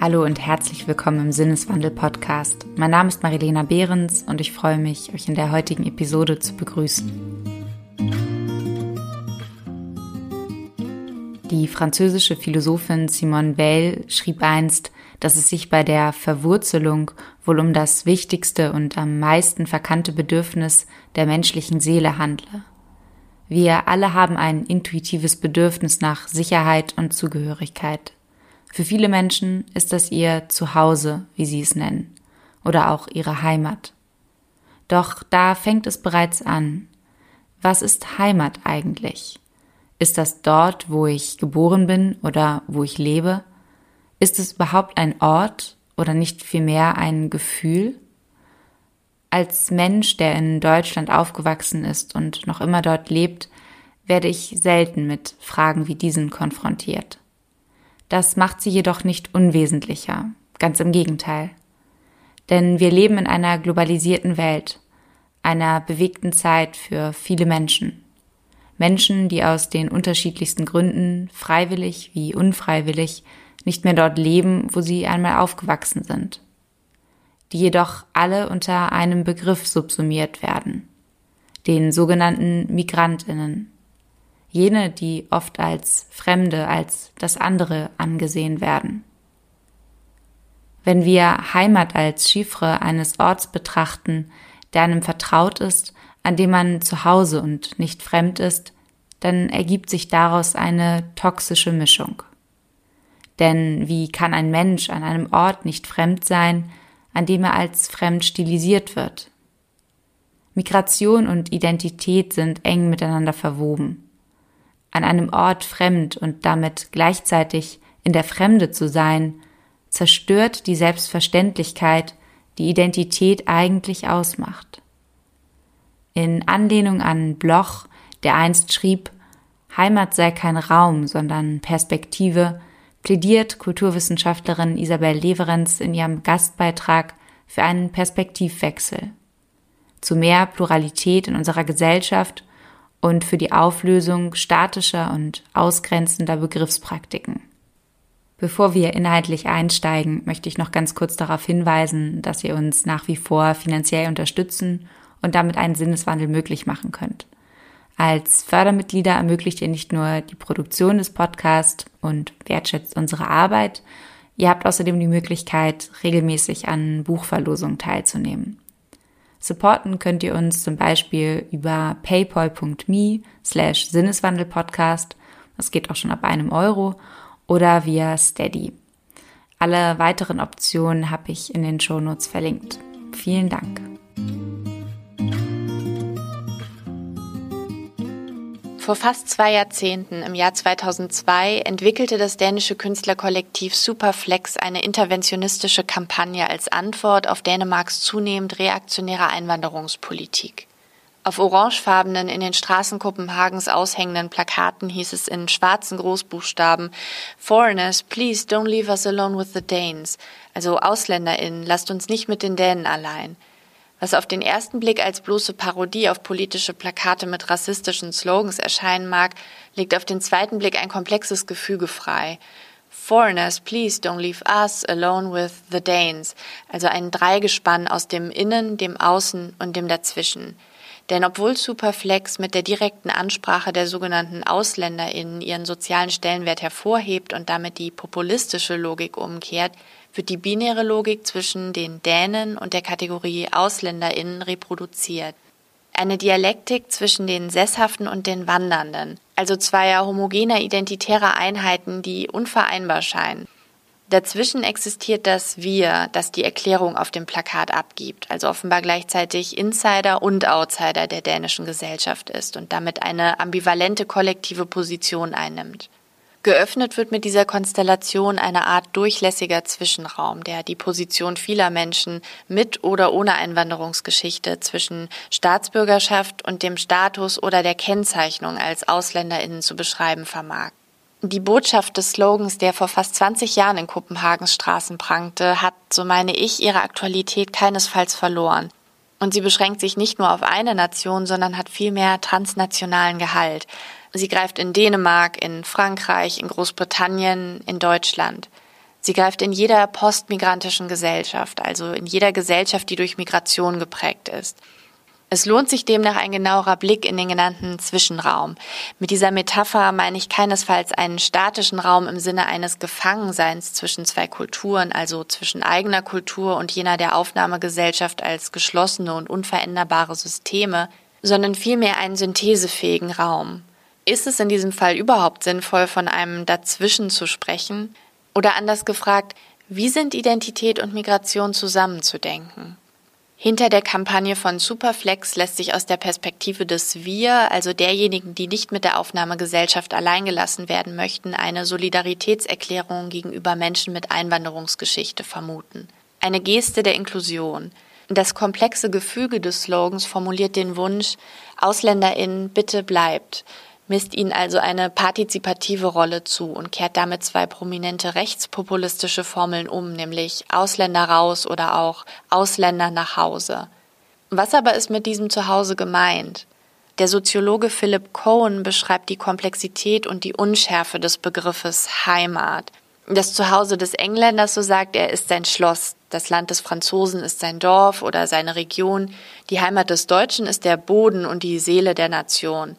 Hallo und herzlich willkommen im Sinneswandel Podcast. Mein Name ist Marilena Behrens und ich freue mich, euch in der heutigen Episode zu begrüßen. Die französische Philosophin Simone Weil schrieb einst, dass es sich bei der Verwurzelung wohl um das wichtigste und am meisten verkannte Bedürfnis der menschlichen Seele handle. Wir alle haben ein intuitives Bedürfnis nach Sicherheit und Zugehörigkeit. Für viele Menschen ist das ihr Zuhause, wie sie es nennen, oder auch ihre Heimat. Doch da fängt es bereits an. Was ist Heimat eigentlich? Ist das dort, wo ich geboren bin oder wo ich lebe? Ist es überhaupt ein Ort oder nicht vielmehr ein Gefühl? Als Mensch, der in Deutschland aufgewachsen ist und noch immer dort lebt, werde ich selten mit Fragen wie diesen konfrontiert. Das macht sie jedoch nicht unwesentlicher, ganz im Gegenteil. Denn wir leben in einer globalisierten Welt, einer bewegten Zeit für viele Menschen. Menschen, die aus den unterschiedlichsten Gründen, freiwillig wie unfreiwillig, nicht mehr dort leben, wo sie einmal aufgewachsen sind, die jedoch alle unter einem Begriff subsumiert werden, den sogenannten Migrantinnen jene, die oft als Fremde, als das andere angesehen werden. Wenn wir Heimat als Chiffre eines Orts betrachten, der einem vertraut ist, an dem man zu Hause und nicht fremd ist, dann ergibt sich daraus eine toxische Mischung. Denn wie kann ein Mensch an einem Ort nicht fremd sein, an dem er als fremd stilisiert wird? Migration und Identität sind eng miteinander verwoben an einem Ort fremd und damit gleichzeitig in der Fremde zu sein, zerstört die Selbstverständlichkeit, die Identität eigentlich ausmacht. In Anlehnung an Bloch, der einst schrieb, Heimat sei kein Raum, sondern Perspektive, plädiert Kulturwissenschaftlerin Isabel Leverenz in ihrem Gastbeitrag für einen Perspektivwechsel. Zu mehr Pluralität in unserer Gesellschaft und für die Auflösung statischer und ausgrenzender Begriffspraktiken. Bevor wir inhaltlich einsteigen, möchte ich noch ganz kurz darauf hinweisen, dass ihr uns nach wie vor finanziell unterstützen und damit einen Sinneswandel möglich machen könnt. Als Fördermitglieder ermöglicht ihr nicht nur die Produktion des Podcasts und wertschätzt unsere Arbeit, ihr habt außerdem die Möglichkeit, regelmäßig an Buchverlosungen teilzunehmen. Supporten könnt ihr uns zum Beispiel über paypal.me slash Sinneswandelpodcast. Das geht auch schon ab einem Euro oder via Steady. Alle weiteren Optionen habe ich in den Shownotes verlinkt. Vielen Dank. Vor fast zwei Jahrzehnten, im Jahr 2002, entwickelte das dänische Künstlerkollektiv Superflex eine interventionistische Kampagne als Antwort auf Dänemarks zunehmend reaktionäre Einwanderungspolitik. Auf orangefarbenen, in den Straßen Kopenhagens aushängenden Plakaten hieß es in schwarzen Großbuchstaben Foreigners, please don't leave us alone with the Danes. Also AusländerInnen, lasst uns nicht mit den Dänen allein. Was auf den ersten Blick als bloße Parodie auf politische Plakate mit rassistischen Slogans erscheinen mag, legt auf den zweiten Blick ein komplexes Gefüge frei. Foreigners, please don't leave us alone with the Danes, also ein Dreigespann aus dem Innen, dem Außen und dem Dazwischen. Denn obwohl Superflex mit der direkten Ansprache der sogenannten AusländerInnen ihren sozialen Stellenwert hervorhebt und damit die populistische Logik umkehrt, wird die binäre Logik zwischen den Dänen und der Kategorie AusländerInnen reproduziert. Eine Dialektik zwischen den Sesshaften und den Wandernden, also zweier homogener identitärer Einheiten, die unvereinbar scheinen. Dazwischen existiert das Wir, das die Erklärung auf dem Plakat abgibt, also offenbar gleichzeitig Insider und Outsider der dänischen Gesellschaft ist und damit eine ambivalente kollektive Position einnimmt. Geöffnet wird mit dieser Konstellation eine Art durchlässiger Zwischenraum, der die Position vieler Menschen mit oder ohne Einwanderungsgeschichte zwischen Staatsbürgerschaft und dem Status oder der Kennzeichnung als Ausländerinnen zu beschreiben vermag. Die Botschaft des Slogans, der vor fast 20 Jahren in Kopenhagens Straßen prangte, hat, so meine ich, ihre Aktualität keinesfalls verloren. Und sie beschränkt sich nicht nur auf eine Nation, sondern hat vielmehr transnationalen Gehalt. Sie greift in Dänemark, in Frankreich, in Großbritannien, in Deutschland. Sie greift in jeder postmigrantischen Gesellschaft, also in jeder Gesellschaft, die durch Migration geprägt ist. Es lohnt sich demnach ein genauerer Blick in den genannten Zwischenraum. Mit dieser Metapher meine ich keinesfalls einen statischen Raum im Sinne eines Gefangenseins zwischen zwei Kulturen, also zwischen eigener Kultur und jener der Aufnahmegesellschaft als geschlossene und unveränderbare Systeme, sondern vielmehr einen synthesefähigen Raum. Ist es in diesem Fall überhaupt sinnvoll, von einem Dazwischen zu sprechen? Oder anders gefragt, wie sind Identität und Migration zusammenzudenken? Hinter der Kampagne von Superflex lässt sich aus der Perspektive des Wir, also derjenigen, die nicht mit der Aufnahmegesellschaft alleingelassen werden möchten, eine Solidaritätserklärung gegenüber Menschen mit Einwanderungsgeschichte vermuten. Eine Geste der Inklusion. Das komplexe Gefüge des Slogans formuliert den Wunsch, AusländerInnen, bitte bleibt misst ihnen also eine partizipative Rolle zu und kehrt damit zwei prominente rechtspopulistische Formeln um, nämlich Ausländer raus oder auch Ausländer nach Hause. Was aber ist mit diesem Zuhause gemeint? Der Soziologe Philip Cohen beschreibt die Komplexität und die Unschärfe des Begriffes Heimat. Das Zuhause des Engländers, so sagt er, ist sein Schloss, das Land des Franzosen ist sein Dorf oder seine Region, die Heimat des Deutschen ist der Boden und die Seele der Nation.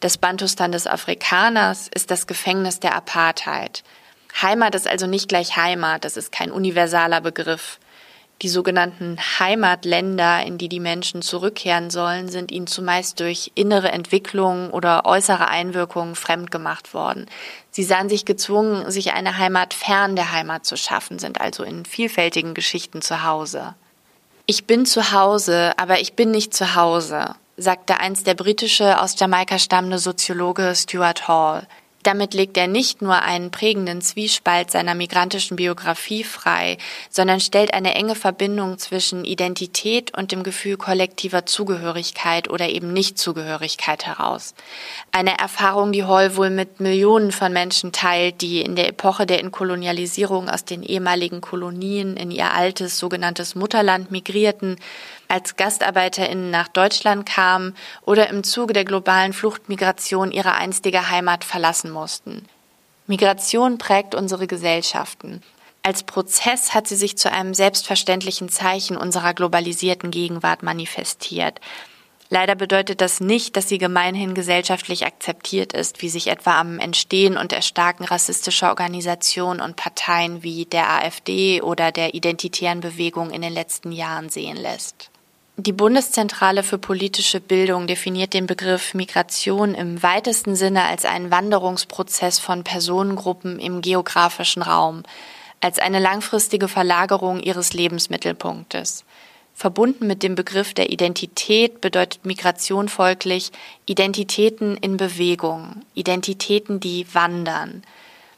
Das Bantustan des Afrikaners ist das Gefängnis der Apartheid. Heimat ist also nicht gleich Heimat, das ist kein universaler Begriff. Die sogenannten Heimatländer, in die die Menschen zurückkehren sollen, sind ihnen zumeist durch innere Entwicklungen oder äußere Einwirkungen fremdgemacht worden. Sie sahen sich gezwungen, sich eine Heimat fern der Heimat zu schaffen, sind also in vielfältigen Geschichten zu Hause. Ich bin zu Hause, aber ich bin nicht zu Hause sagte einst der britische aus Jamaika stammende Soziologe Stuart Hall. Damit legt er nicht nur einen prägenden Zwiespalt seiner migrantischen Biografie frei, sondern stellt eine enge Verbindung zwischen Identität und dem Gefühl kollektiver Zugehörigkeit oder eben Nichtzugehörigkeit heraus. Eine Erfahrung, die Hall wohl mit Millionen von Menschen teilt, die in der Epoche der Inkolonialisierung aus den ehemaligen Kolonien in ihr altes sogenanntes Mutterland migrierten als GastarbeiterInnen nach Deutschland kamen oder im Zuge der globalen Fluchtmigration ihre einstige Heimat verlassen mussten. Migration prägt unsere Gesellschaften. Als Prozess hat sie sich zu einem selbstverständlichen Zeichen unserer globalisierten Gegenwart manifestiert. Leider bedeutet das nicht, dass sie gemeinhin gesellschaftlich akzeptiert ist, wie sich etwa am Entstehen und Erstarken rassistischer Organisationen und Parteien wie der AfD oder der identitären Bewegung in den letzten Jahren sehen lässt. Die Bundeszentrale für politische Bildung definiert den Begriff Migration im weitesten Sinne als einen Wanderungsprozess von Personengruppen im geografischen Raum, als eine langfristige Verlagerung ihres Lebensmittelpunktes. Verbunden mit dem Begriff der Identität bedeutet Migration folglich Identitäten in Bewegung, Identitäten, die wandern.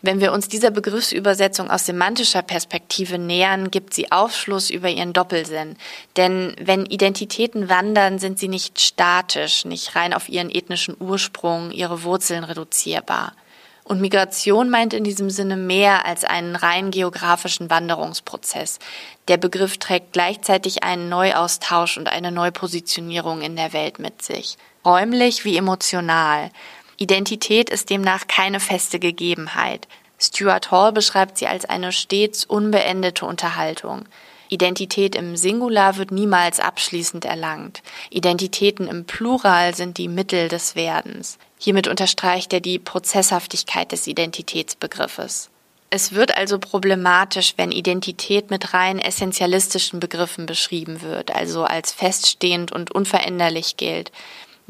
Wenn wir uns dieser Begriffsübersetzung aus semantischer Perspektive nähern, gibt sie Aufschluss über ihren Doppelsinn. Denn wenn Identitäten wandern, sind sie nicht statisch, nicht rein auf ihren ethnischen Ursprung, ihre Wurzeln reduzierbar. Und Migration meint in diesem Sinne mehr als einen rein geografischen Wanderungsprozess. Der Begriff trägt gleichzeitig einen Neuaustausch und eine Neupositionierung in der Welt mit sich. Räumlich wie emotional. Identität ist demnach keine feste Gegebenheit. Stuart Hall beschreibt sie als eine stets unbeendete Unterhaltung. Identität im Singular wird niemals abschließend erlangt. Identitäten im Plural sind die Mittel des Werdens. Hiermit unterstreicht er die Prozesshaftigkeit des Identitätsbegriffes. Es wird also problematisch, wenn Identität mit rein essentialistischen Begriffen beschrieben wird, also als feststehend und unveränderlich gilt.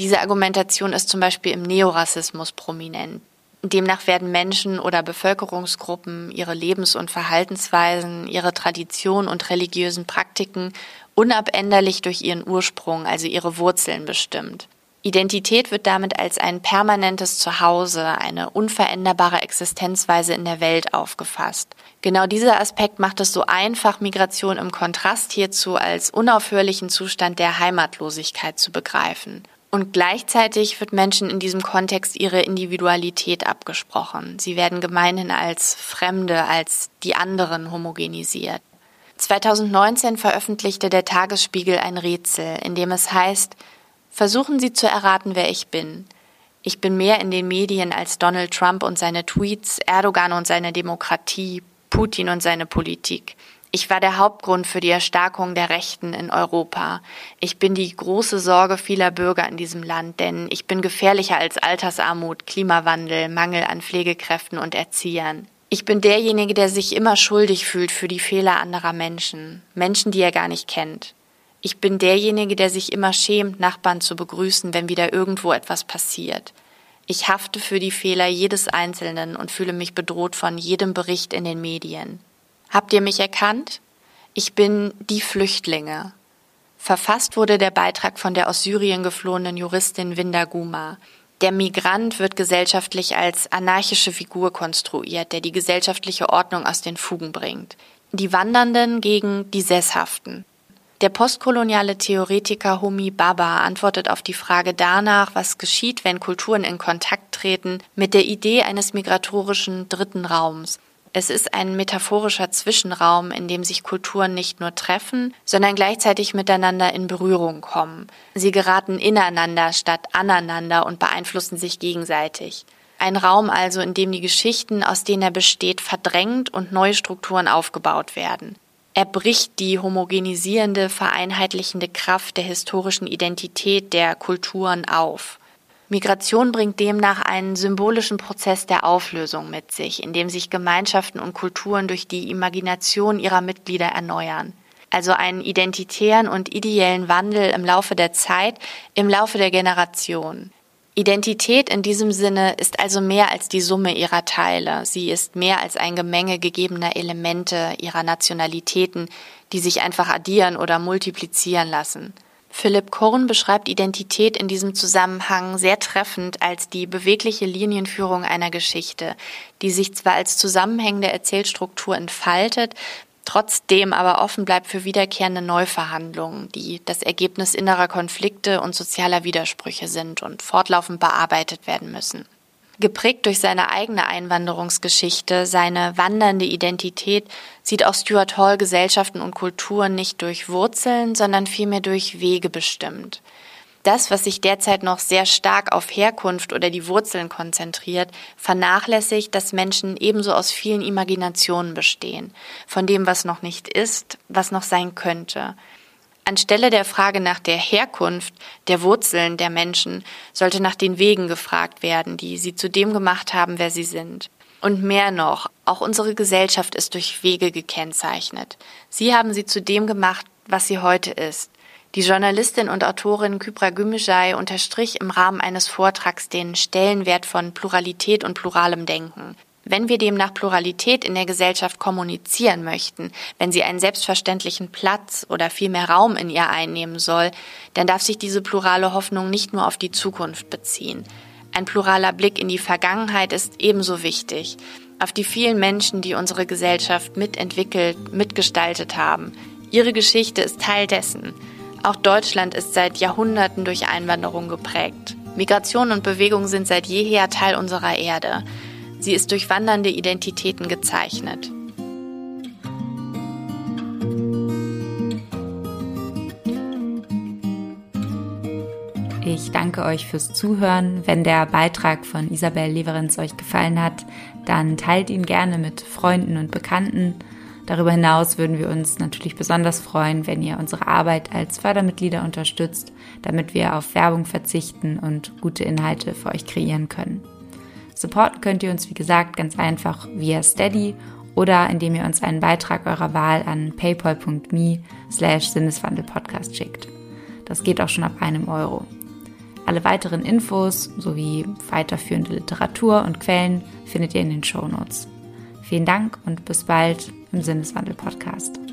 Diese Argumentation ist zum Beispiel im Neorassismus prominent. Demnach werden Menschen oder Bevölkerungsgruppen ihre Lebens- und Verhaltensweisen, ihre Tradition und religiösen Praktiken unabänderlich durch ihren Ursprung, also ihre Wurzeln bestimmt. Identität wird damit als ein permanentes Zuhause, eine unveränderbare Existenzweise in der Welt aufgefasst. Genau dieser Aspekt macht es so einfach, Migration im Kontrast hierzu als unaufhörlichen Zustand der Heimatlosigkeit zu begreifen. Und gleichzeitig wird Menschen in diesem Kontext ihre Individualität abgesprochen. Sie werden gemeinhin als Fremde, als die anderen homogenisiert. 2019 veröffentlichte der Tagesspiegel ein Rätsel, in dem es heißt, versuchen Sie zu erraten, wer ich bin. Ich bin mehr in den Medien als Donald Trump und seine Tweets, Erdogan und seine Demokratie, Putin und seine Politik. Ich war der Hauptgrund für die Erstarkung der Rechten in Europa. Ich bin die große Sorge vieler Bürger in diesem Land, denn ich bin gefährlicher als Altersarmut, Klimawandel, Mangel an Pflegekräften und Erziehern. Ich bin derjenige, der sich immer schuldig fühlt für die Fehler anderer Menschen, Menschen, die er gar nicht kennt. Ich bin derjenige, der sich immer schämt, Nachbarn zu begrüßen, wenn wieder irgendwo etwas passiert. Ich hafte für die Fehler jedes Einzelnen und fühle mich bedroht von jedem Bericht in den Medien. Habt ihr mich erkannt? Ich bin die Flüchtlinge. Verfasst wurde der Beitrag von der aus Syrien geflohenen Juristin Winda Guma. Der Migrant wird gesellschaftlich als anarchische Figur konstruiert, der die gesellschaftliche Ordnung aus den Fugen bringt. Die Wandernden gegen die Sesshaften. Der postkoloniale Theoretiker Homi Baba antwortet auf die Frage danach, was geschieht, wenn Kulturen in Kontakt treten, mit der Idee eines migratorischen dritten Raums. Es ist ein metaphorischer Zwischenraum, in dem sich Kulturen nicht nur treffen, sondern gleichzeitig miteinander in Berührung kommen. Sie geraten ineinander statt aneinander und beeinflussen sich gegenseitig. Ein Raum also, in dem die Geschichten, aus denen er besteht, verdrängt und neue Strukturen aufgebaut werden. Er bricht die homogenisierende, vereinheitlichende Kraft der historischen Identität der Kulturen auf. Migration bringt demnach einen symbolischen Prozess der Auflösung mit sich, in dem sich Gemeinschaften und Kulturen durch die Imagination ihrer Mitglieder erneuern. Also einen identitären und ideellen Wandel im Laufe der Zeit, im Laufe der Generation. Identität in diesem Sinne ist also mehr als die Summe ihrer Teile. Sie ist mehr als ein Gemenge gegebener Elemente ihrer Nationalitäten, die sich einfach addieren oder multiplizieren lassen. Philipp Korn beschreibt Identität in diesem Zusammenhang sehr treffend als die bewegliche Linienführung einer Geschichte, die sich zwar als zusammenhängende Erzählstruktur entfaltet, trotzdem aber offen bleibt für wiederkehrende Neuverhandlungen, die das Ergebnis innerer Konflikte und sozialer Widersprüche sind und fortlaufend bearbeitet werden müssen. Geprägt durch seine eigene Einwanderungsgeschichte, seine wandernde Identität, sieht auch Stuart Hall Gesellschaften und Kulturen nicht durch Wurzeln, sondern vielmehr durch Wege bestimmt. Das, was sich derzeit noch sehr stark auf Herkunft oder die Wurzeln konzentriert, vernachlässigt, dass Menschen ebenso aus vielen Imaginationen bestehen, von dem, was noch nicht ist, was noch sein könnte. Anstelle der Frage nach der Herkunft, der Wurzeln der Menschen, sollte nach den Wegen gefragt werden, die sie zu dem gemacht haben, wer sie sind. Und mehr noch, auch unsere Gesellschaft ist durch Wege gekennzeichnet. Sie haben sie zu dem gemacht, was sie heute ist. Die Journalistin und Autorin Kypra Gümüşay unterstrich im Rahmen eines Vortrags den Stellenwert von Pluralität und pluralem Denken. Wenn wir demnach Pluralität in der Gesellschaft kommunizieren möchten, wenn sie einen selbstverständlichen Platz oder viel mehr Raum in ihr einnehmen soll, dann darf sich diese plurale Hoffnung nicht nur auf die Zukunft beziehen. Ein pluraler Blick in die Vergangenheit ist ebenso wichtig, auf die vielen Menschen, die unsere Gesellschaft mitentwickelt, mitgestaltet haben. Ihre Geschichte ist Teil dessen. Auch Deutschland ist seit Jahrhunderten durch Einwanderung geprägt. Migration und Bewegung sind seit jeher Teil unserer Erde. Sie ist durch wandernde Identitäten gezeichnet. Ich danke euch fürs Zuhören. Wenn der Beitrag von Isabel Leverenz euch gefallen hat, dann teilt ihn gerne mit Freunden und Bekannten. Darüber hinaus würden wir uns natürlich besonders freuen, wenn ihr unsere Arbeit als Fördermitglieder unterstützt, damit wir auf Werbung verzichten und gute Inhalte für euch kreieren können. Supporten könnt ihr uns, wie gesagt, ganz einfach via Steady oder indem ihr uns einen Beitrag eurer Wahl an paypal.me slash Sinneswandelpodcast schickt. Das geht auch schon ab einem Euro. Alle weiteren Infos sowie weiterführende Literatur und Quellen findet ihr in den Show Notes. Vielen Dank und bis bald im Sinneswandel-Podcast.